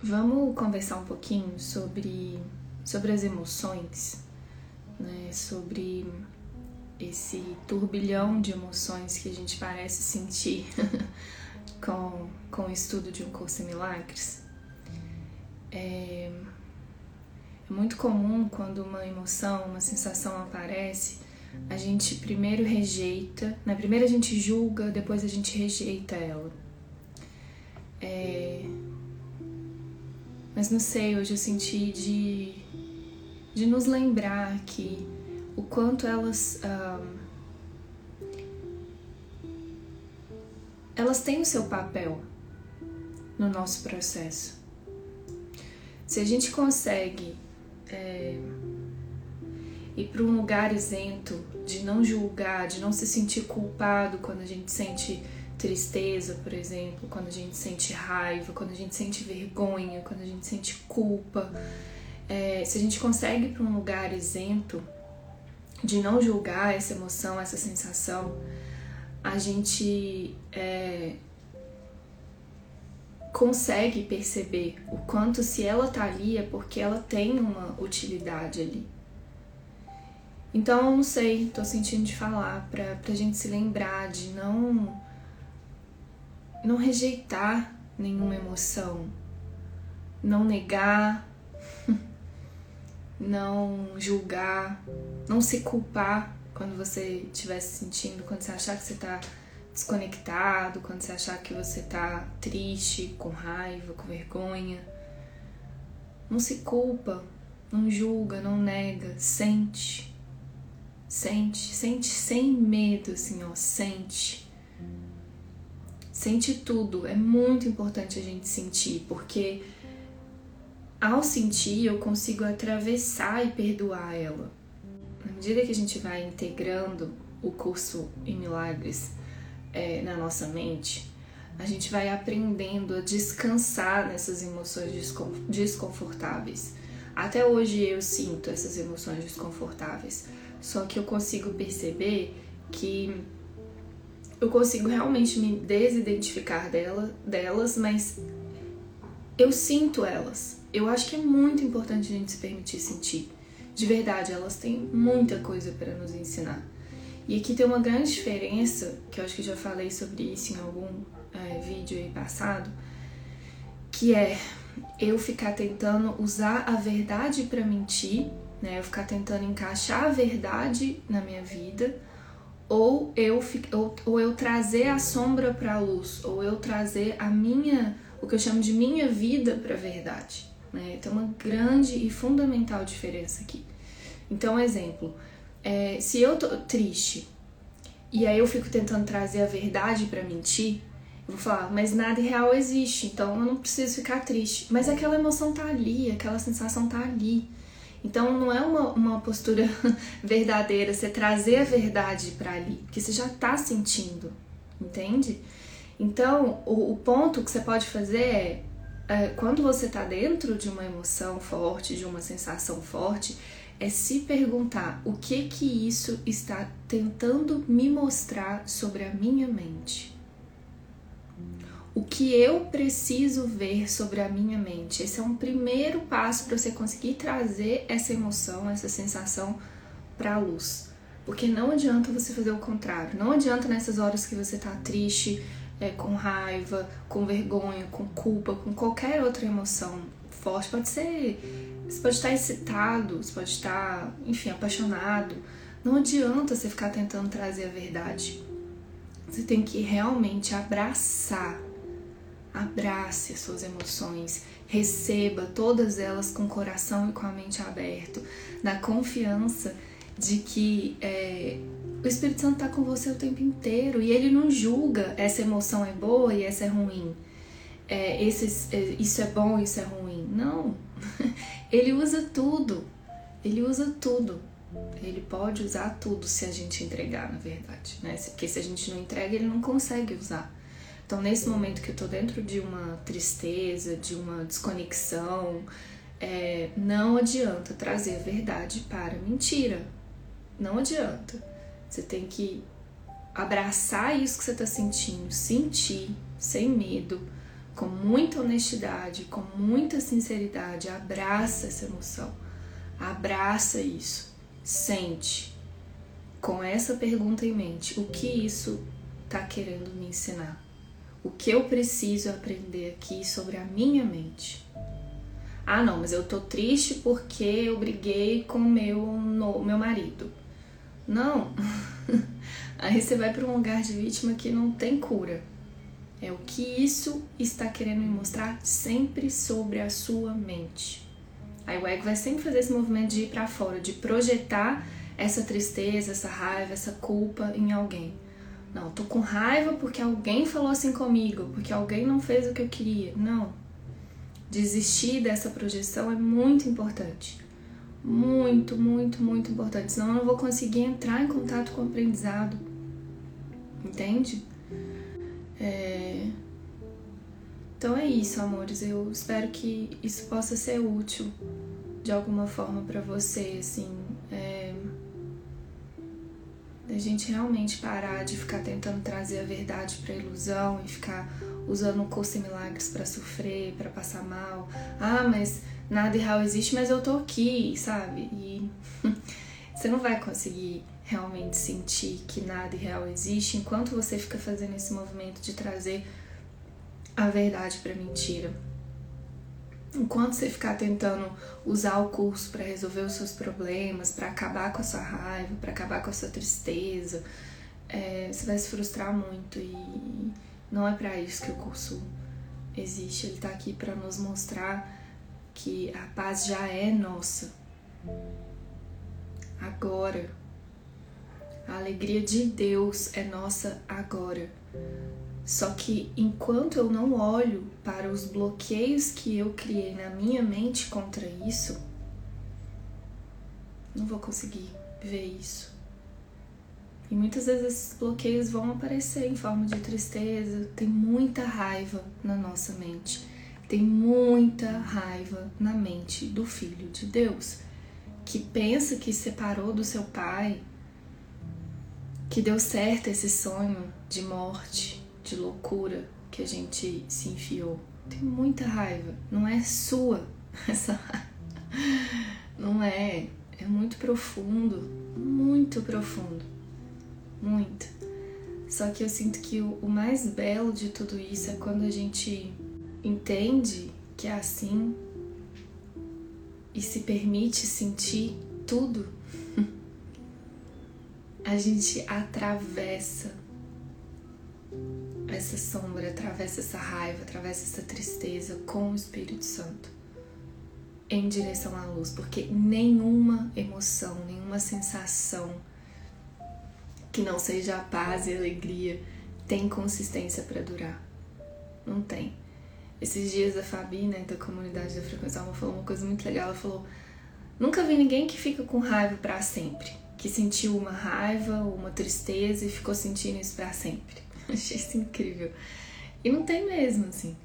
Vamos conversar um pouquinho sobre, sobre as emoções, né? sobre esse turbilhão de emoções que a gente parece sentir com, com o estudo de um curso em milagres. É, é muito comum quando uma emoção, uma sensação aparece, a gente primeiro rejeita, na né? primeira a gente julga, depois a gente rejeita ela. É, mas não sei, hoje eu senti de, de nos lembrar que o quanto elas. Um, elas têm o seu papel no nosso processo. Se a gente consegue é, ir para um lugar isento, de não julgar, de não se sentir culpado quando a gente sente tristeza, por exemplo, quando a gente sente raiva, quando a gente sente vergonha, quando a gente sente culpa. É, se a gente consegue ir para um lugar isento de não julgar essa emoção, essa sensação, a gente é, consegue perceber o quanto se ela tá ali é porque ela tem uma utilidade ali. Então não sei, tô sentindo de falar pra, pra gente se lembrar de não não rejeitar nenhuma emoção, não negar, não julgar, não se culpar quando você estiver se sentindo, quando você achar que você está desconectado, quando você achar que você está triste, com raiva, com vergonha. Não se culpa, não julga, não nega, sente. Sente, sente sem medo, assim, ó, sente. Sente tudo. É muito importante a gente sentir, porque ao sentir eu consigo atravessar e perdoar ela. Na medida que a gente vai integrando o curso em milagres é, na nossa mente, a gente vai aprendendo a descansar nessas emoções desconfortáveis. Até hoje eu sinto essas emoções desconfortáveis, só que eu consigo perceber que eu consigo realmente me desidentificar dela, delas, mas eu sinto elas. Eu acho que é muito importante a gente se permitir sentir. De verdade, elas têm muita coisa para nos ensinar. E aqui tem uma grande diferença, que eu acho que já falei sobre isso em algum é, vídeo aí passado, que é eu ficar tentando usar a verdade para mentir, né? Eu ficar tentando encaixar a verdade na minha vida ou eu ou, ou eu trazer a sombra para a luz, ou eu trazer a minha, o que eu chamo de minha vida para a verdade. Né? Tem uma grande e fundamental diferença aqui. Então, exemplo, é, se eu tô triste e aí eu fico tentando trazer a verdade para mentir, eu vou falar, mas nada real existe, então eu não preciso ficar triste. Mas aquela emoção tá ali, aquela sensação tá ali. Então não é uma, uma postura verdadeira você trazer a verdade para ali, porque você já está sentindo, entende? Então o, o, ponto que você pode fazer é, é quando você está dentro de uma emoção forte, de uma sensação forte, é se perguntar o que que isso está tentando me mostrar sobre a minha mente o que eu preciso ver sobre a minha mente. Esse é um primeiro passo para você conseguir trazer essa emoção, essa sensação para a luz. Porque não adianta você fazer o contrário. Não adianta nessas horas que você tá triste, é, com raiva, com vergonha, com culpa, com qualquer outra emoção forte. Pode ser. Você pode estar excitado, você pode estar, enfim, apaixonado. Não adianta você ficar tentando trazer a verdade. Você tem que realmente abraçar Abrace as suas emoções, receba todas elas com o coração e com a mente aberto, na confiança de que é, o Espírito Santo está com você o tempo inteiro e ele não julga essa emoção é boa e essa é ruim. É, é, isso é bom, isso é ruim. Não. Ele usa tudo. Ele usa tudo. Ele pode usar tudo se a gente entregar, na verdade. Né? Porque se a gente não entrega, ele não consegue usar. Então, nesse momento que eu tô dentro de uma tristeza, de uma desconexão, é, não adianta trazer a verdade para a mentira. Não adianta. Você tem que abraçar isso que você está sentindo, sentir, sem medo, com muita honestidade, com muita sinceridade, abraça essa emoção. Abraça isso. Sente. Com essa pergunta em mente, o que isso está querendo me ensinar? O que eu preciso aprender aqui sobre a minha mente? Ah, não, mas eu tô triste porque eu briguei com meu no, meu marido. Não. Aí você vai para um lugar de vítima que não tem cura. É o que isso está querendo me mostrar sempre sobre a sua mente. Aí o ego vai sempre fazer esse movimento de ir para fora, de projetar essa tristeza, essa raiva, essa culpa em alguém. Não, tô com raiva porque alguém falou assim comigo, porque alguém não fez o que eu queria. Não. Desistir dessa projeção é muito importante. Muito, muito, muito importante. Senão eu não vou conseguir entrar em contato com o aprendizado. Entende? É... Então é isso, amores. Eu espero que isso possa ser útil de alguma forma para você, assim. A gente realmente parar de ficar tentando trazer a verdade para ilusão e ficar usando um curso em milagres para sofrer, para passar mal. Ah, mas nada real existe, mas eu tô aqui, sabe? E você não vai conseguir realmente sentir que nada real existe enquanto você fica fazendo esse movimento de trazer a verdade para mentira. Enquanto você ficar tentando usar o curso para resolver os seus problemas, para acabar com a sua raiva, para acabar com a sua tristeza, é, você vai se frustrar muito e não é para isso que o curso existe. Ele está aqui para nos mostrar que a paz já é nossa. Agora, a alegria de Deus é nossa agora. Só que enquanto eu não olho para os bloqueios que eu criei na minha mente contra isso, não vou conseguir ver isso. E muitas vezes esses bloqueios vão aparecer em forma de tristeza, tem muita raiva na nossa mente. Tem muita raiva na mente do filho de Deus, que pensa que separou do seu pai, que deu certo esse sonho de morte, de loucura que a gente se enfiou. Tem muita raiva, não é sua essa raiva. Não é, é muito profundo, muito profundo. Muito. Só que eu sinto que o, o mais belo de tudo isso é quando a gente entende que é assim e se permite sentir tudo a gente atravessa essa sombra, atravessa essa raiva, atravessa essa tristeza com o Espírito Santo em direção à luz, porque nenhuma emoção, nenhuma sensação que não seja a paz e a alegria tem consistência para durar. Não tem. Esses dias a Fabi, né, da comunidade da Frequência Alma, falou uma coisa muito legal. Ela falou: Nunca vi ninguém que fica com raiva para sempre que sentiu uma raiva, uma tristeza e ficou sentindo isso para sempre. Achei isso incrível. E não tem mesmo, assim.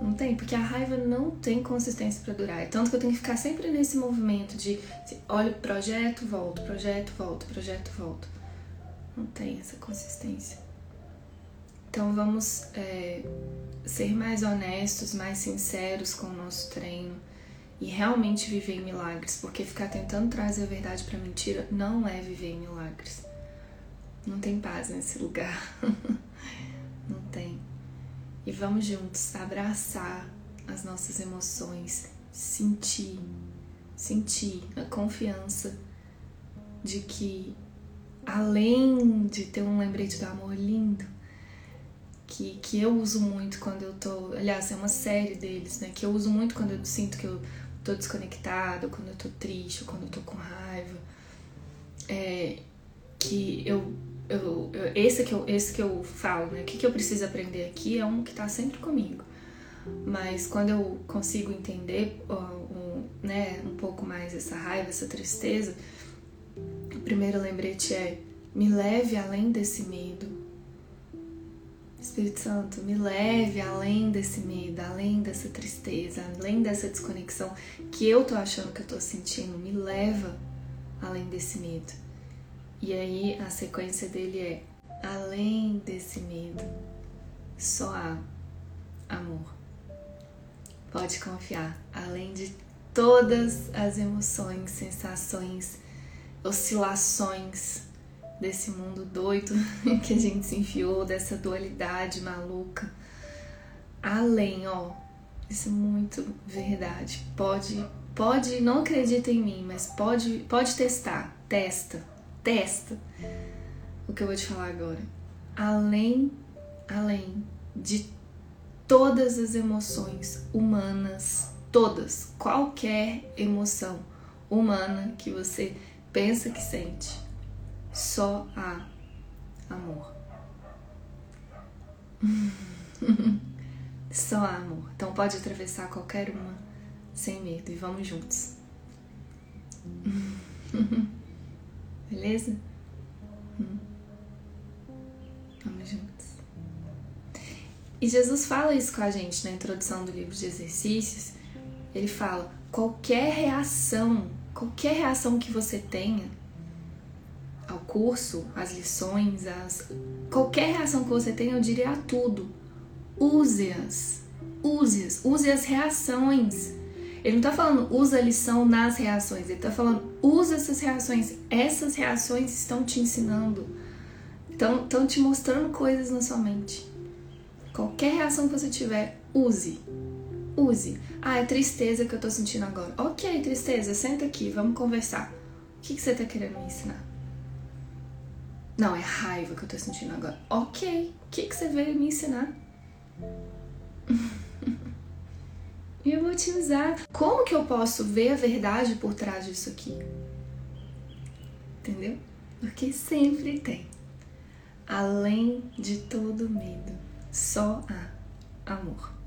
Não tem, porque a raiva não tem consistência para durar. É tanto que eu tenho que ficar sempre nesse movimento de assim, olha, projeto, volto, projeto, volto, projeto, volto. Não tem essa consistência. Então vamos é, ser mais honestos, mais sinceros com o nosso treino e realmente viver em milagres, porque ficar tentando trazer a verdade para mentira não é viver em milagres. Não tem paz nesse lugar. não tem. E vamos juntos abraçar as nossas emoções, sentir, sentir a confiança de que além de ter um lembrete do amor lindo, que, que eu uso muito quando eu tô. Aliás, é uma série deles, né? Que eu uso muito quando eu sinto que eu tô desconectada, quando eu tô triste, quando eu tô com raiva. É, que eu, eu, eu, esse que eu esse que eu falo, né? O que, que eu preciso aprender aqui é um que tá sempre comigo. Mas quando eu consigo entender um, né, um pouco mais essa raiva, essa tristeza, o primeiro lembrete é me leve além desse medo, Espírito Santo, me leve além desse medo, além dessa tristeza, além dessa desconexão que eu tô achando que eu tô sentindo, me leva além desse medo. E aí a sequência dele é além desse medo, só há amor. Pode confiar, além de todas as emoções, sensações, oscilações desse mundo doido que a gente se enfiou, dessa dualidade maluca. Além, ó, isso é muito verdade. Pode, pode, não acredita em mim, mas pode, pode testar, testa, testa o que eu vou te falar agora. Além, além de todas as emoções humanas, todas, qualquer emoção humana que você pensa que sente, só há amor. só há amor. Então pode atravessar qualquer uma sem medo e vamos juntos. Beleza? Vamos juntos. E Jesus fala isso com a gente na introdução do livro de exercícios. Ele fala: qualquer reação, qualquer reação que você tenha ao curso, às lições, às... qualquer reação que você tenha, eu diria a tudo. Use-as. Use-as. Use as reações. Ele não tá falando usa a lição nas reações, ele tá falando usa essas reações. Essas reações estão te ensinando, estão, te mostrando coisas na sua mente. Qualquer reação que você tiver, use. Use. Ah, é tristeza que eu tô sentindo agora. Ok, tristeza, senta aqui, vamos conversar. O que, que você tá querendo me ensinar? Não, é raiva que eu tô sentindo agora. Ok, o que, que você veio me ensinar? E eu vou te usar. Como que eu posso ver a verdade por trás disso aqui? Entendeu? Porque sempre tem. Além de todo medo, só há amor.